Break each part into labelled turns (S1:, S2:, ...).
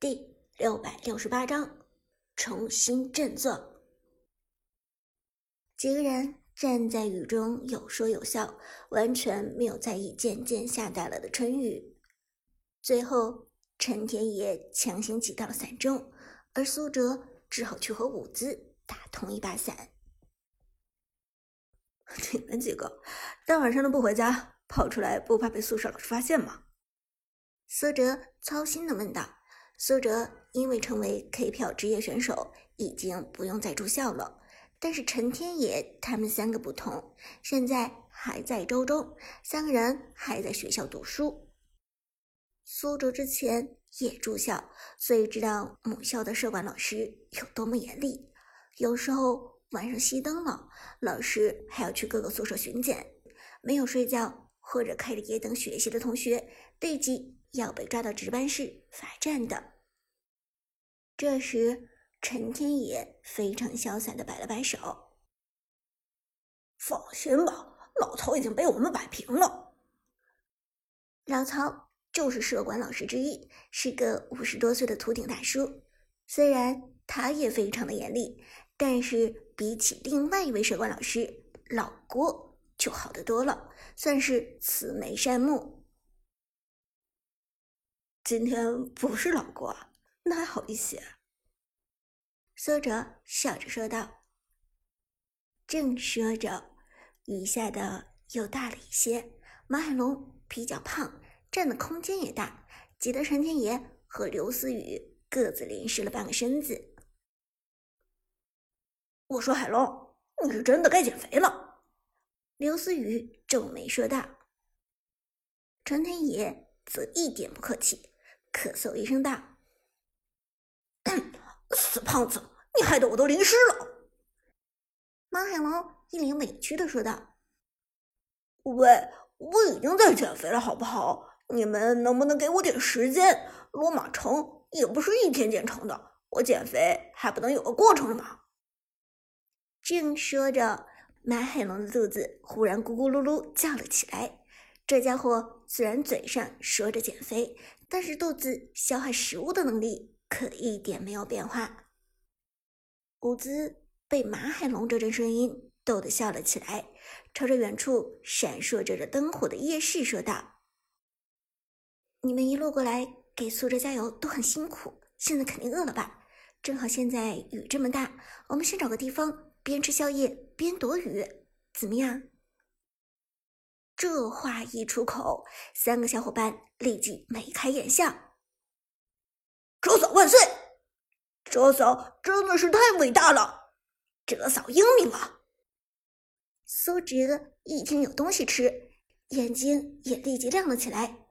S1: 第六百六十八章，重新振作。几个人站在雨中，有说有笑，完全没有在意渐渐下大了的春雨。最后，陈天野强行挤到了伞中，而苏哲只好去和伍兹打同一把伞。
S2: 你们几个大晚上的不回家，跑出来不怕被宿舍老师发现吗？
S1: 苏哲操心的问道。苏哲因为成为 K 票职业选手，已经不用再住校了。但是陈天野他们三个不同，现在还在周中，三个人还在学校读书。苏哲之前也住校，所以知道母校的社管老师有多么严厉。有时候晚上熄灯了，老师还要去各个宿舍巡检，没有睡觉或者开着夜灯学习的同学，立即。要被抓到值班室罚站的。这时，陈天野非常潇洒的摆了摆手：“
S2: 放心吧，老曹已经被我们摆平了。”
S1: 老曹就是社管老师之一，是个五十多岁的秃顶大叔。虽然他也非常的严厉，但是比起另外一位社管老师老郭就好得多了，算是慈眉善目。
S2: 今天不是老郭，那还好一些。
S1: 苏哲笑着说道。正说着，雨下的又大了一些。马海龙比较胖，占的空间也大，挤得陈天野和刘思雨各自淋湿了半个身子。
S2: 我说海龙，你是真的该减肥了。
S1: 刘思雨皱眉说道。陈天野则一点不客气。咳嗽一声道：“
S2: 死胖子，你害得我都淋湿了。”
S1: 马海龙一脸委屈的说道：“
S2: 喂，我已经在减肥了，好不好？你们能不能给我点时间？罗马城也不是一天建成的，我减肥还不能有个过程吗？”
S1: 正说着，马海龙的肚子忽然咕咕噜噜叫了起来。这家伙虽然嘴上说着减肥，但是肚子消化食物的能力可一点没有变化。伍兹被马海龙这阵声音逗得笑了起来，朝着远处闪烁着的灯火的夜市说道：“你们一路过来给苏哲加油都很辛苦，现在肯定饿了吧？正好现在雨这么大，我们先找个地方边吃宵夜边躲雨，怎么样？”这话一出口，三个小伙伴立即眉开眼笑。
S2: 哲嫂万岁！哲嫂真的是太伟大了，
S1: 哲嫂英明啊！苏哲一听有东西吃，眼睛也立即亮了起来。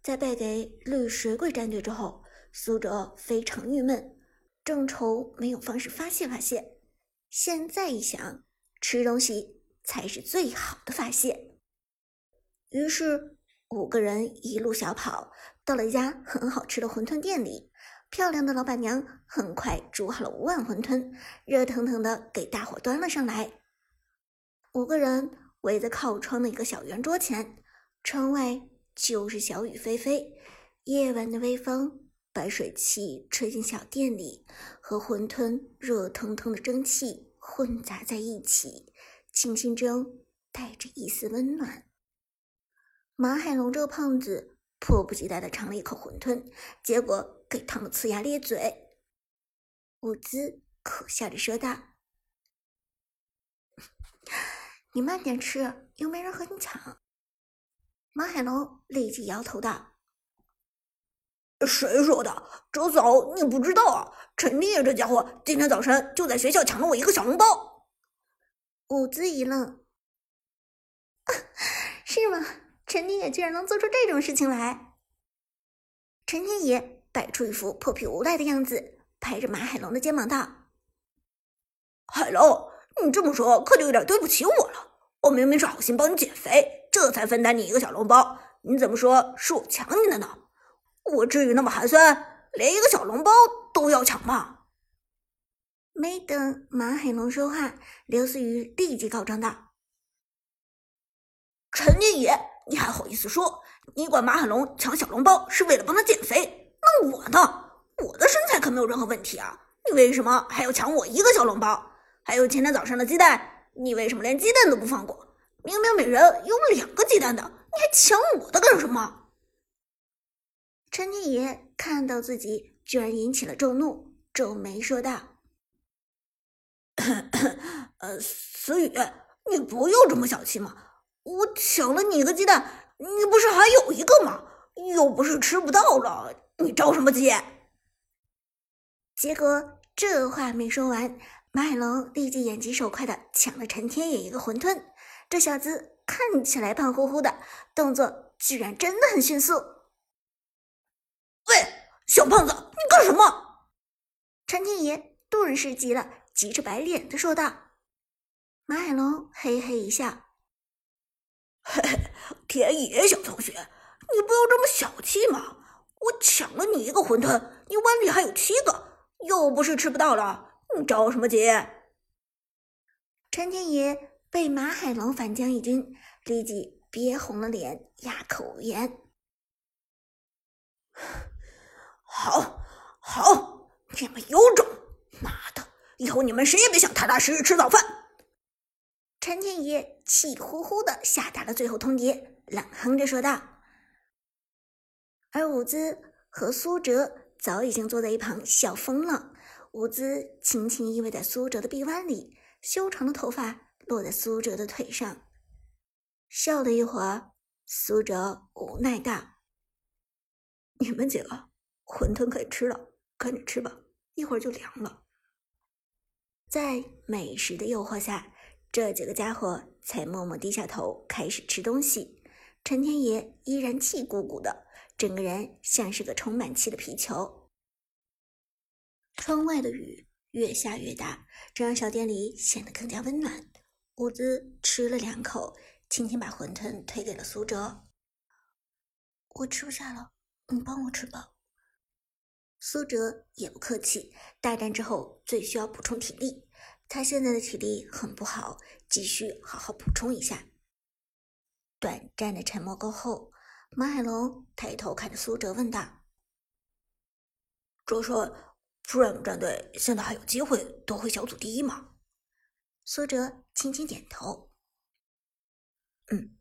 S1: 在败给绿水鬼战队之后，苏哲非常郁闷，正愁没有方式发泄发泄。现在一想，吃东西才是最好的发泄。于是，五个人一路小跑，到了一家很好吃的馄饨店里。漂亮的老板娘很快煮好了五碗馄饨，热腾腾的给大伙端了上来。五个人围在靠窗的一个小圆桌前，窗外就是小雨霏霏，夜晚的微风把水汽吹进小店里，和馄饨热腾腾的蒸汽混杂在一起，清新中带着一丝温暖。马海龙这个胖子迫不及待的尝了一口馄饨，结果给烫得呲牙咧嘴。伍兹可笑着说道：“你慢点吃，又没人和你抢。”马海龙立即摇头道：“
S2: 谁说的？周嫂，你不知道啊！陈立业这家伙今天早晨就在学校抢了我一个小笼包。”
S1: 伍兹一愣：“ 是吗？”陈天野居然能做出这种事情来！陈天野摆出一副破皮无赖的样子，拍着马海龙的肩膀道：“
S2: 海龙，你这么说可就有点对不起我了。我明明是好心帮你减肥，这才分担你一个小笼包，你怎么说是我抢你的呢？我至于那么寒酸，连一个小笼包都要抢吗？”
S1: 没等马海龙说话，刘思雨立即告状道：“
S2: 陈天野！”你还好意思说？你管马海龙抢小笼包是为了帮他减肥？那我呢？我的身材可没有任何问题啊！你为什么还要抢我一个小笼包？还有前天早上的鸡蛋，你为什么连鸡蛋都不放过？明明每人有两个鸡蛋的，你还抢我的干什么？
S1: 陈天野看到自己居然引起了众怒，皱眉说道：“
S2: 呃，思雨，你不用这么小气嘛！我抢了你一个鸡蛋，你不是还有一个吗？又不是吃不到了，你着什么急？”
S1: 结果这话没说完，马海龙立即眼疾手快的抢了陈天野一个馄饨。这小子看起来胖乎乎的，动作居然真的很迅速。
S2: 喂，小胖子，你干什么？
S1: 陈天野顿时急了，急着白脸的说道。马海龙嘿嘿一笑：“
S2: 嘿嘿，天野小同学，你不要这么小气嘛！我抢了你一个馄饨，你碗里还有七个，又不是吃不到了，你着什么急？”
S1: 陈天野。被马海龙反将一军，立即憋红了脸，哑口无言。
S2: 好，好，你们有种！妈的，以后你们谁也别想踏踏实实吃早饭！
S1: 陈天野气呼呼的下达了最后通牒，冷哼着说道。而伍兹和苏哲早已经坐在一旁笑疯了。伍兹轻轻依偎在苏哲的臂弯里，修长的头发。落在苏哲的腿上，笑了一会儿，苏哲无奈道：“
S2: 你们几个馄饨可以吃了，赶紧吃吧，一会儿就凉了。”
S1: 在美食的诱惑下，这几个家伙才默默低下头开始吃东西。陈天野依然气鼓鼓的，整个人像是个充满气的皮球。窗外的雨越下越大，这让小店里显得更加温暖。伍兹吃了两口，轻轻把馄饨推给了苏哲。我吃不下了，你帮我吃吧。苏哲也不客气，大战之后最需要补充体力，他现在的体力很不好，急需好好补充一下。短暂的沉默过后，马海龙抬头看着苏哲问道：“
S2: 这说，Prime 战队现在还有机会夺回小组第一吗？”
S1: 苏哲轻轻点头，
S2: 嗯，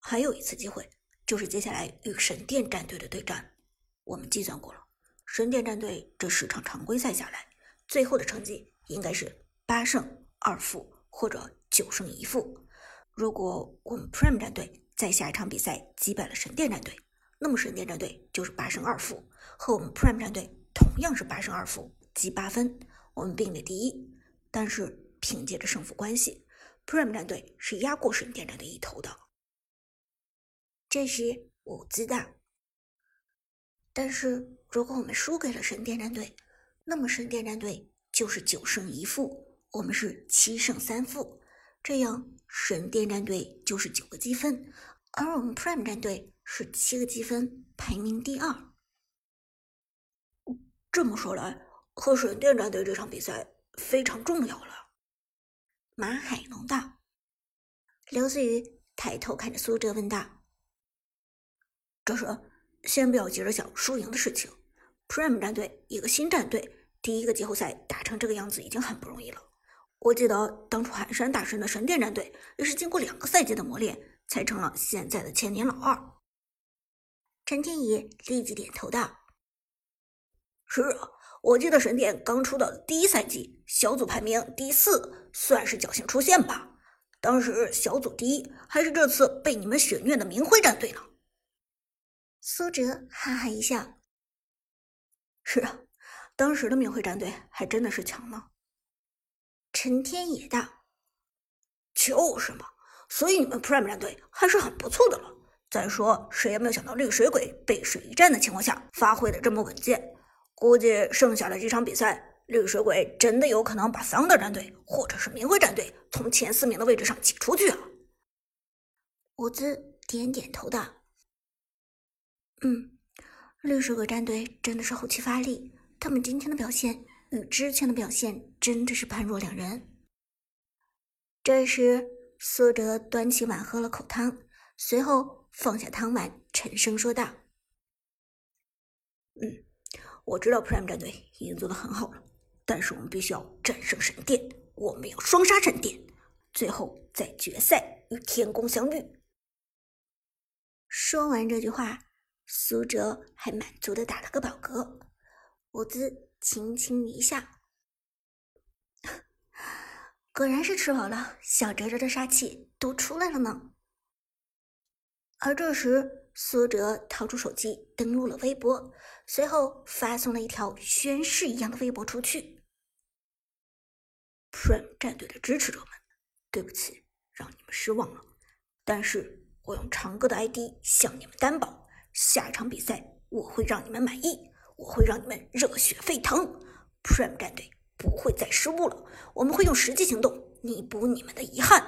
S2: 还有一次机会，就是接下来与神殿战队的对战。我们计算过了，神殿战队这十场常规赛下来，最后的成绩应该是八胜二负或者九胜一负。如果我们 Prime 战队在下一场比赛击败了神殿战队，那么神殿战队就是八胜二负，和我们 Prime 战队同样是八胜二负，积八分，我们并列第一。但是。凭借着胜负关系，Prime 战队是压过神殿战队一头的。
S1: 这时，我知道：“但是如果我们输给了神殿战队，那么神殿战队就是九胜一负，我们是七胜三负。这样，神殿战队就是九个积分，而我们 Prime 战队是七个积分，排名第二。
S2: 这么说来，和神殿战队这场比赛非常重要了。”
S1: 马海龙道，刘思雨抬头看着苏哲问道：“
S2: 这是先不要急着想输赢的事情。Prime 战队一个新战队，第一个季后赛打成这个样子已经很不容易了。我记得当初寒山大神的神殿战队也是经过两个赛季的磨练，才成了现在的千年老二。”
S1: 陈天野立即点头道：“
S2: 是啊。”我记得神殿刚出的第一赛季，小组排名第四，算是侥幸出线吧。当时小组第一还是这次被你们血虐的明辉战队呢。
S1: 苏哲哈哈一笑：“
S2: 是啊，当时的明辉战队还真的是强呢。”
S1: 陈天野道：“
S2: 就是嘛，所以你们 Prime 战队还是很不错的了。再说，谁也没有想到绿水鬼背水一战的情况下发挥的这么稳健。”估计剩下的几场比赛，绿水鬼真的有可能把桑德战队或者是明辉战队从前四名的位置上挤出去啊！
S1: 伍兹点点头道：“嗯，绿水鬼战队真的是后期发力，他们今天的表现与之前的表现真的是判若两人。”这时，苏哲端起碗喝了口汤，随后放下汤碗，沉声说道：“
S2: 嗯。”我知道 Prime 战队已经做得很好了，但是我们必须要战胜神殿，我们要双杀神殿，最后在决赛与天宫相遇。
S1: 说完这句话，苏哲还满足的打了个饱嗝，舞姿轻轻一下，果然是吃饱了，小哲哲的杀气都出来了呢。而这时，苏哲掏出手机登录了微博，随后发送了一条宣誓一样的微博出去
S2: ：“Prime 战队的支持者们，对不起，让你们失望了。但是我用长歌的 ID 向你们担保，下一场比赛我会让你们满意，我会让你们热血沸腾。Prime 战队不会再失误了，我们会用实际行动弥补你们的遗憾。”